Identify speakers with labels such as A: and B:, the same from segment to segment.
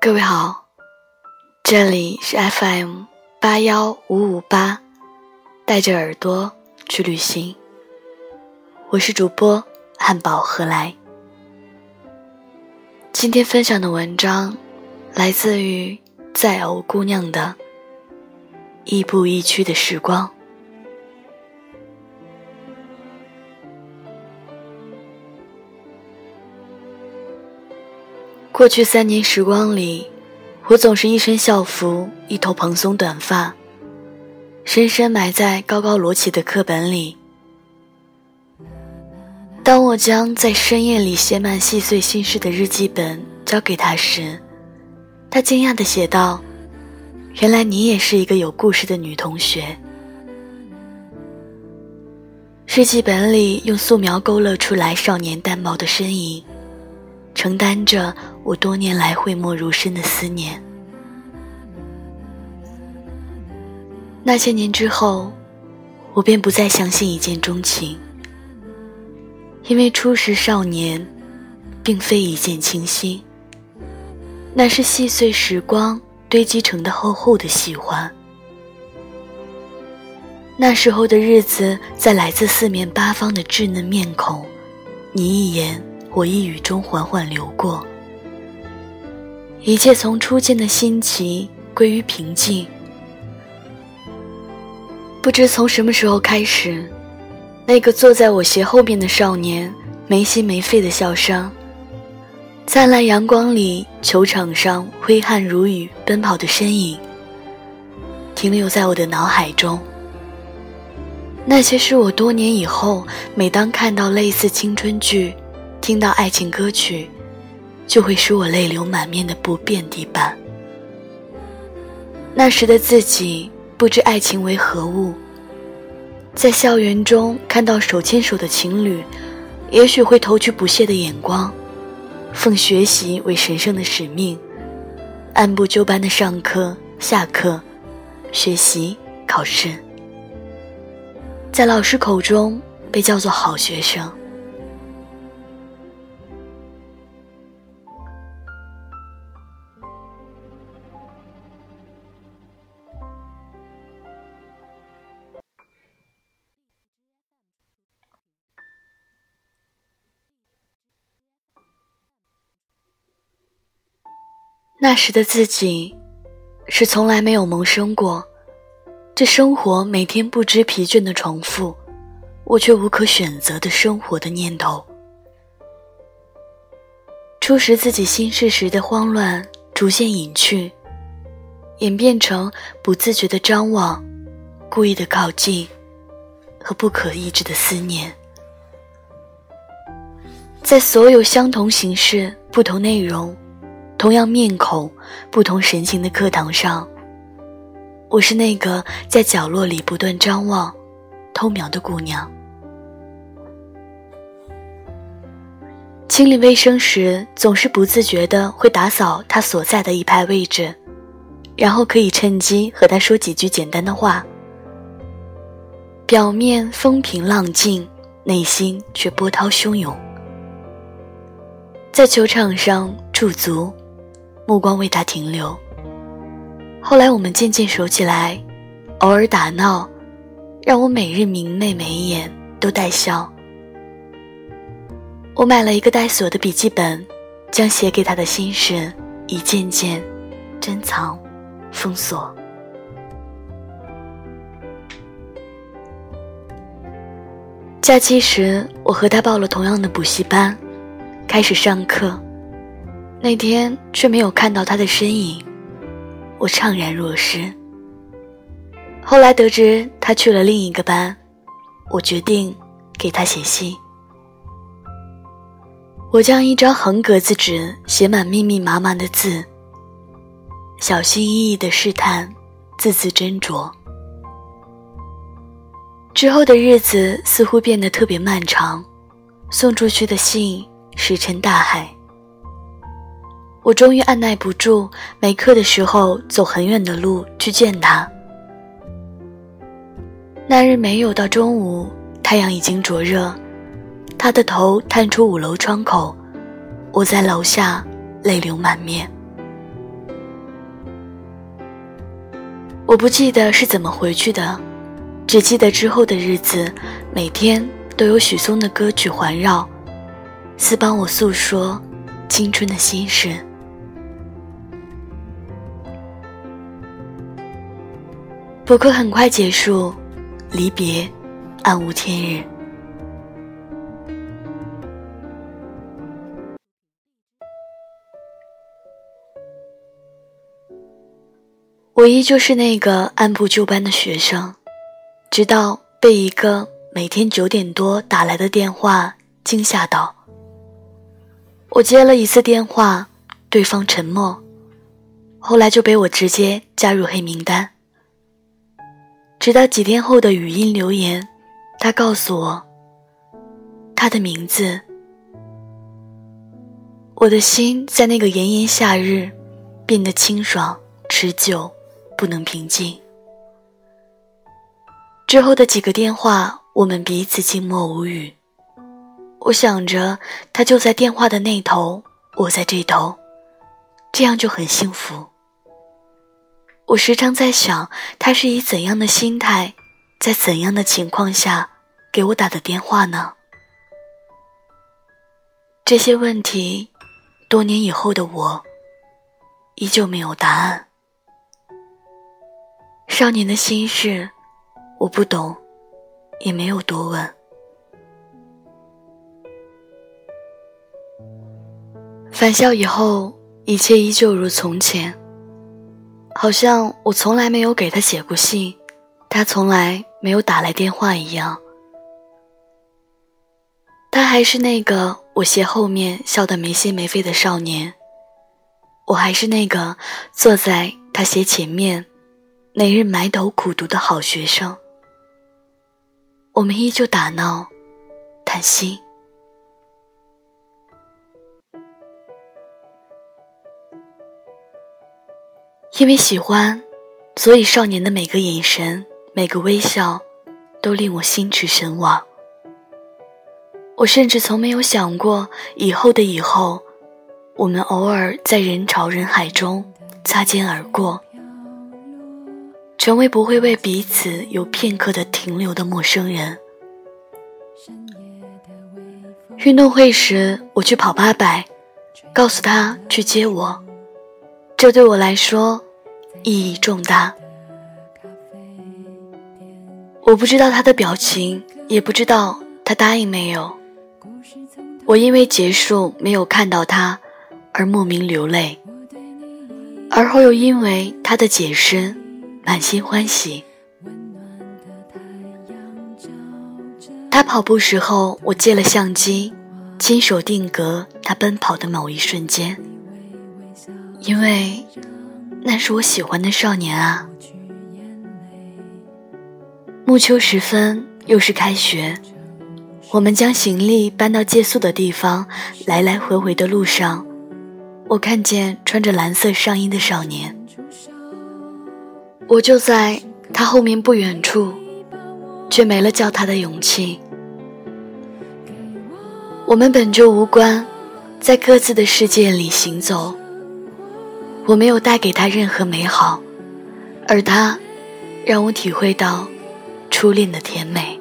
A: 各位好，这里是 FM 八幺五五八，带着耳朵去旅行。我是主播汉堡何来。今天分享的文章来自于在偶姑娘的《亦步亦趋的时光》。过去三年时光里，我总是一身校服，一头蓬松短发，深深埋在高高摞起的课本里。当我将在深夜里写满细碎心事的日记本交给他时，他惊讶地写道：“原来你也是一个有故事的女同学。”日记本里用素描勾勒出来少年淡薄的身影。承担着我多年来讳莫如深的思念。那些年之后，我便不再相信一见钟情，因为初识少年，并非一见倾心，那是细碎时光堆积成的厚厚的喜欢。那时候的日子，在来自四面八方的稚嫩面孔，你一言。我一语中缓缓流过，一切从初见的新奇归于平静。不知从什么时候开始，那个坐在我斜后面的少年没心没肺的笑声，灿烂阳光里球场上挥汗如雨奔跑的身影，停留在我的脑海中。那些是我多年以后，每当看到类似青春剧。听到爱情歌曲，就会使我泪流满面的不变地板。那时的自己不知爱情为何物，在校园中看到手牵手的情侣，也许会投去不屑的眼光，奉学习为神圣的使命，按部就班的上课、下课、学习、考试，在老师口中被叫做好学生。那时的自己，是从来没有萌生过，这生活每天不知疲倦的重复，我却无可选择的生活的念头。初识自己心事时的慌乱，逐渐隐去，演变成不自觉的张望，故意的靠近，和不可抑制的思念。在所有相同形式、不同内容。同样面孔，不同神情的课堂上，我是那个在角落里不断张望、偷瞄的姑娘。清理卫生时，总是不自觉的会打扫他所在的一排位置，然后可以趁机和他说几句简单的话。表面风平浪静，内心却波涛汹涌。在球场上驻足。目光为他停留。后来我们渐渐熟起来，偶尔打闹，让我每日明媚眉眼都带笑。我买了一个带锁的笔记本，将写给他的心事一件件珍藏、封锁。假期时，我和他报了同样的补习班，开始上课。那天却没有看到他的身影，我怅然若失。后来得知他去了另一个班，我决定给他写信。我将一张横格子纸写满密密麻麻的字，小心翼翼地试探，字字斟酌。之后的日子似乎变得特别漫长，送出去的信石沉大海。我终于按耐不住，没课的时候走很远的路去见他。那日没有到中午，太阳已经灼热，他的头探出五楼窗口，我在楼下泪流满面。我不记得是怎么回去的，只记得之后的日子，每天都有许嵩的歌曲环绕，似帮我诉说青春的心事。补课很快结束，离别暗无天日。我依旧是那个按部就班的学生，直到被一个每天九点多打来的电话惊吓到。我接了一次电话，对方沉默，后来就被我直接加入黑名单。直到几天后的语音留言，他告诉我他的名字。我的心在那个炎炎夏日变得清爽持久。不能平静。之后的几个电话，我们彼此静默无语。我想着他就在电话的那头，我在这头，这样就很幸福。我时常在想，他是以怎样的心态，在怎样的情况下给我打的电话呢？这些问题，多年以后的我，依旧没有答案。少年的心事，我不懂，也没有多问。返校以后，一切依旧如从前，好像我从来没有给他写过信，他从来没有打来电话一样。他还是那个我斜后面笑得没心没肺的少年，我还是那个坐在他斜前面。每日埋头苦读的好学生，我们依旧打闹、谈心。因为喜欢，所以少年的每个眼神、每个微笑，都令我心驰神往。我甚至从没有想过，以后的以后，我们偶尔在人潮人海中擦肩而过。成为不会为彼此有片刻的停留的陌生人。运动会时，我去跑八百，告诉他去接我，这对我来说意义重大。我不知道他的表情，也不知道他答应没有。我因为结束没有看到他而莫名流泪，而后又因为他的解释。满心欢喜。他跑步时候，我借了相机，亲手定格他奔跑的某一瞬间，因为那是我喜欢的少年啊。暮秋时分，又是开学，我们将行李搬到借宿的地方，来来回回的路上，我看见穿着蓝色上衣的少年。我就在他后面不远处，却没了叫他的勇气。我们本就无关，在各自的世界里行走。我没有带给他任何美好，而他让我体会到初恋的甜美。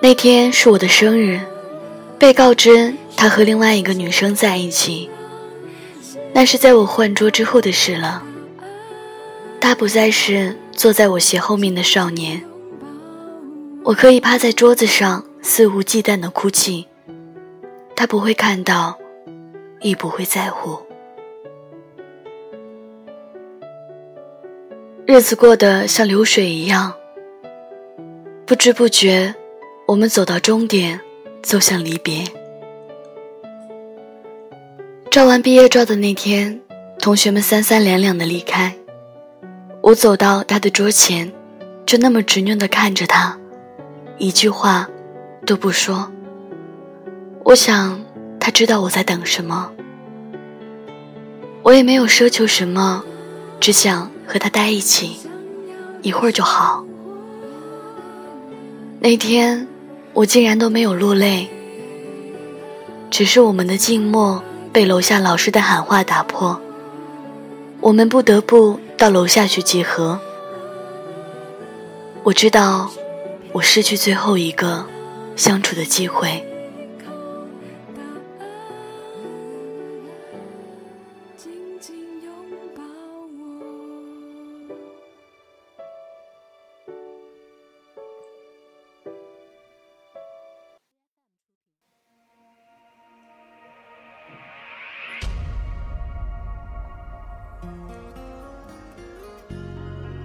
A: 那天是我的生日，被告知他和另外一个女生在一起。那是在我换桌之后的事了。他不再是坐在我斜后面的少年。我可以趴在桌子上肆无忌惮的哭泣，他不会看到，亦不会在乎。日子过得像流水一样，不知不觉，我们走到终点，走向离别。照完毕业照的那天，同学们三三两两的离开。我走到他的桌前，就那么执拗的看着他，一句话都不说。我想他知道我在等什么。我也没有奢求什么，只想和他待一起，一会儿就好。那天我竟然都没有落泪，只是我们的静默。被楼下老师的喊话打破，我们不得不到楼下去集合。我知道，我失去最后一个相处的机会。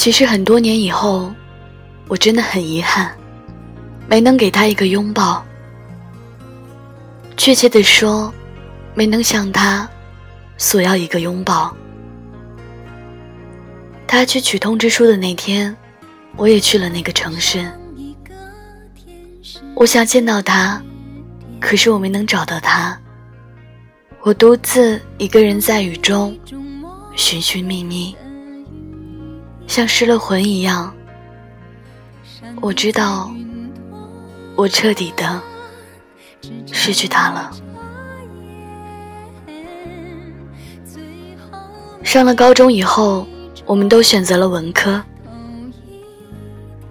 A: 其实很多年以后，我真的很遗憾，没能给他一个拥抱。确切的说，没能向他索要一个拥抱。他去取通知书的那天，我也去了那个城市。我想见到他，可是我没能找到他。我独自一个人在雨中寻寻觅觅。像失了魂一样，我知道，我彻底的失去他了。上了高中以后，我们都选择了文科。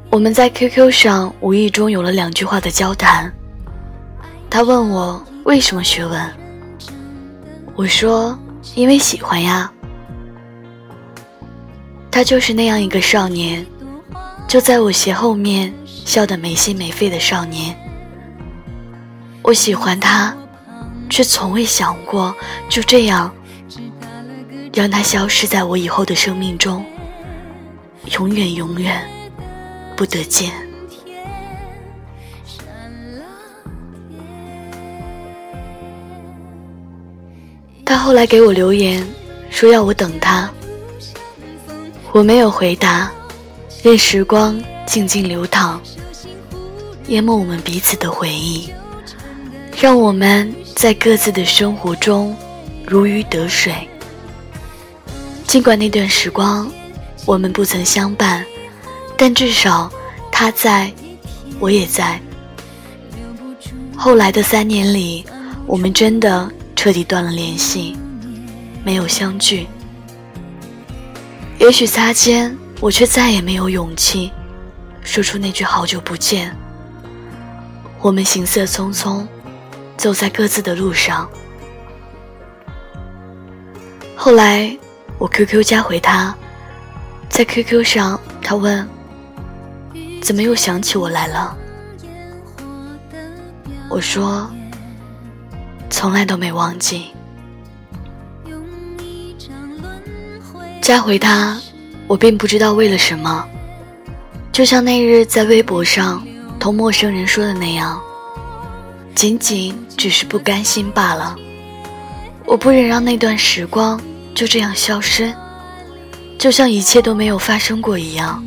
A: 我们在 QQ 上无意中有了两句话的交谈。他问我为什么学文，我说因为喜欢呀。他就是那样一个少年，就在我斜后面笑得没心没肺的少年。我喜欢他，却从未想过就这样让他消失在我以后的生命中，永远永远不得见。他后来给我留言，说要我等他。我没有回答，任时光静静流淌，淹没我们彼此的回忆，让我们在各自的生活中如鱼得水。尽管那段时光我们不曾相伴，但至少他在，我也在。后来的三年里，我们真的彻底断了联系，没有相聚。也许擦肩，我却再也没有勇气说出那句“好久不见”。我们行色匆匆，走在各自的路上。后来我 QQ 加回他，在 QQ 上，他问：“怎么又想起我来了？”我说：“从来都没忘记。”再回他，我并不知道为了什么，就像那日在微博上同陌生人说的那样，仅仅只是不甘心罢了。我不忍让那段时光就这样消失，就像一切都没有发生过一样。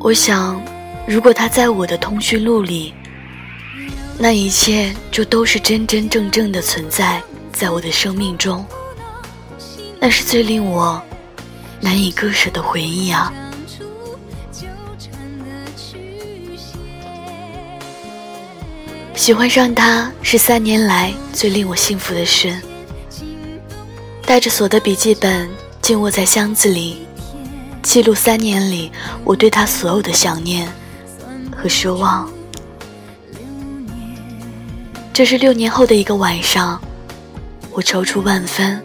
A: 我想，如果他在我的通讯录里，那一切就都是真真正正的存在在我的生命中。那是最令我难以割舍的回忆啊！喜欢上他是三年来最令我幸福的事。带着锁的笔记本静卧在箱子里，记录三年里我对他所有的想念和奢望。这是六年后的一个晚上，我踌躇万分。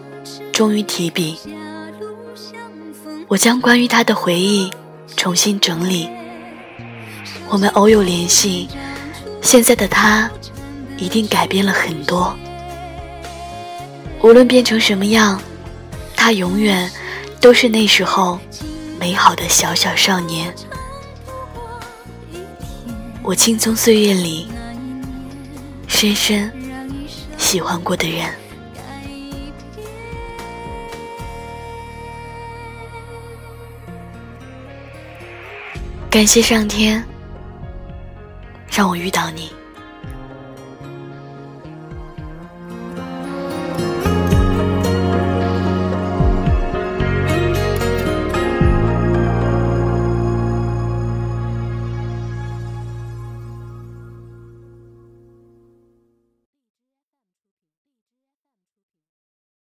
A: 终于提笔，我将关于他的回忆重新整理。我们偶有联系，现在的他一定改变了很多。无论变成什么样，他永远都是那时候美好的小小少年。我青葱岁月里深深喜欢过的人。感谢上天，让我遇到你。